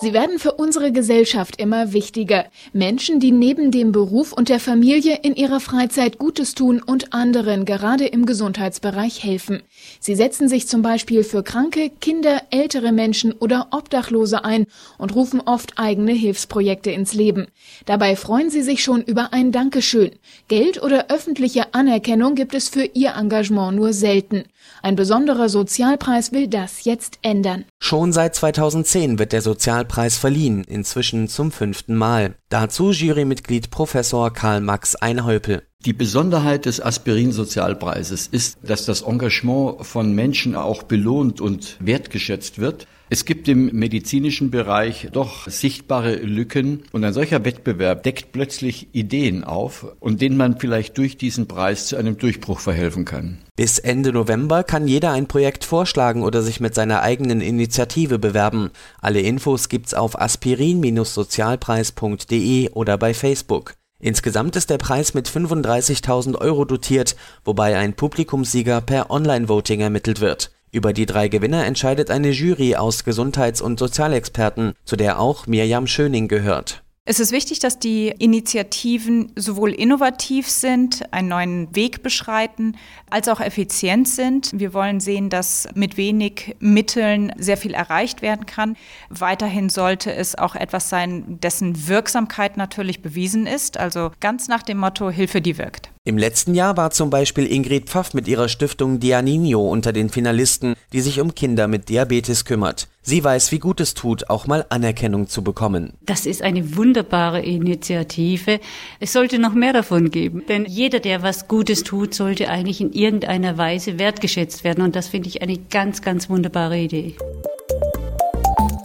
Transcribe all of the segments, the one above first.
Sie werden für unsere Gesellschaft immer wichtiger. Menschen, die neben dem Beruf und der Familie in ihrer Freizeit Gutes tun und anderen gerade im Gesundheitsbereich helfen. Sie setzen sich zum Beispiel für Kranke, Kinder, ältere Menschen oder Obdachlose ein und rufen oft eigene Hilfsprojekte ins Leben. Dabei freuen sie sich schon über ein Dankeschön. Geld oder öffentliche Anerkennung gibt es für ihr Engagement nur selten. Ein besonderer Sozialpreis will das jetzt ändern. Schon seit 2010 wird der Sozialpreis verliehen, inzwischen zum fünften Mal. Dazu Jurymitglied Professor Karl Max Einhäupel. Die Besonderheit des Aspirin-Sozialpreises ist, dass das Engagement von Menschen auch belohnt und wertgeschätzt wird. Es gibt im medizinischen Bereich doch sichtbare Lücken und ein solcher Wettbewerb deckt plötzlich Ideen auf und denen man vielleicht durch diesen Preis zu einem Durchbruch verhelfen kann. Bis Ende November kann jeder ein Projekt vorschlagen oder sich mit seiner eigenen Initiative bewerben. Alle Infos gibt's auf aspirin-sozialpreis.de oder bei Facebook. Insgesamt ist der Preis mit 35.000 Euro dotiert, wobei ein Publikumssieger per Online-Voting ermittelt wird. Über die drei Gewinner entscheidet eine Jury aus Gesundheits- und Sozialexperten, zu der auch Mirjam Schöning gehört. Es ist wichtig, dass die Initiativen sowohl innovativ sind, einen neuen Weg beschreiten, als auch effizient sind. Wir wollen sehen, dass mit wenig Mitteln sehr viel erreicht werden kann. Weiterhin sollte es auch etwas sein, dessen Wirksamkeit natürlich bewiesen ist. Also ganz nach dem Motto Hilfe, die wirkt. Im letzten Jahr war zum Beispiel Ingrid Pfaff mit ihrer Stiftung Dianinio unter den Finalisten, die sich um Kinder mit Diabetes kümmert. Sie weiß, wie gut es tut, auch mal Anerkennung zu bekommen. Das ist eine wunderbare Initiative. Es sollte noch mehr davon geben, denn jeder, der was Gutes tut, sollte eigentlich in irgendeiner Weise wertgeschätzt werden und das finde ich eine ganz, ganz wunderbare Idee.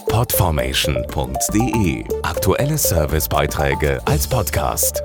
Podformation.de Aktuelle Servicebeiträge als Podcast.